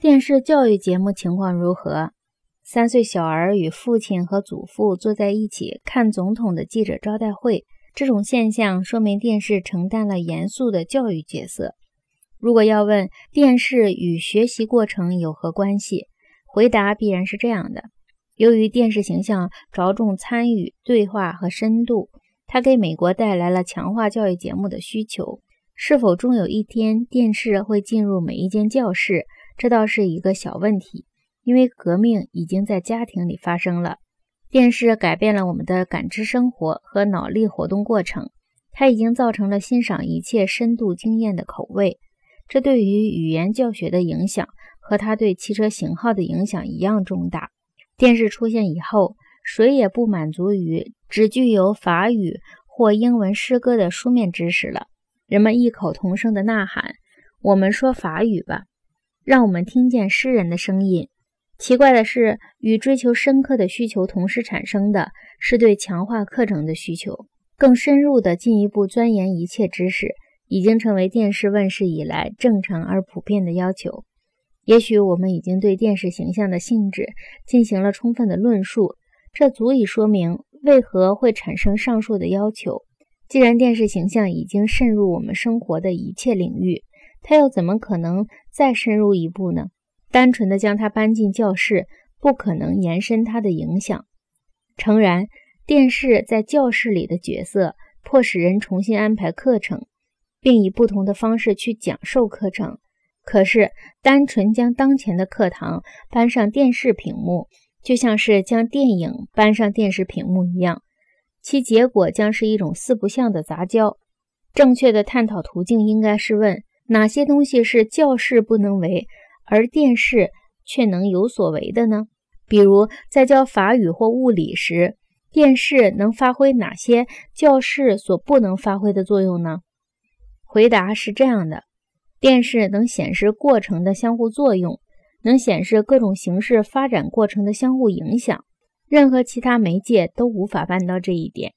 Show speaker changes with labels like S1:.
S1: 电视教育节目情况如何？三岁小儿与父亲和祖父坐在一起看总统的记者招待会，这种现象说明电视承担了严肃的教育角色。如果要问电视与学习过程有何关系，回答必然是这样的：由于电视形象着重参与、对话和深度，它给美国带来了强化教育节目的需求。是否终有一天电视会进入每一间教室？这倒是一个小问题，因为革命已经在家庭里发生了。电视改变了我们的感知生活和脑力活动过程，它已经造成了欣赏一切深度经验的口味。这对于语言教学的影响和它对汽车型号的影响一样重大。电视出现以后，谁也不满足于只具有法语或英文诗歌的书面知识了。人们异口同声地呐喊：“我们说法语吧！”让我们听见诗人的声音。奇怪的是，与追求深刻的需求同时产生的是对强化课程的需求。更深入的进一步钻研一切知识，已经成为电视问世以来正常而普遍的要求。也许我们已经对电视形象的性质进行了充分的论述，这足以说明为何会产生上述的要求。既然电视形象已经渗入我们生活的一切领域，他又怎么可能再深入一步呢？单纯的将他搬进教室，不可能延伸他的影响。诚然，电视在教室里的角色，迫使人重新安排课程，并以不同的方式去讲授课程。可是，单纯将当前的课堂搬上电视屏幕，就像是将电影搬上电视屏幕一样，其结果将是一种四不像的杂交。正确的探讨途径应该是问。哪些东西是教室不能为，而电视却能有所为的呢？比如在教法语或物理时，电视能发挥哪些教室所不能发挥的作用呢？回答是这样的：电视能显示过程的相互作用，能显示各种形式发展过程的相互影响，任何其他媒介都无法办到这一点。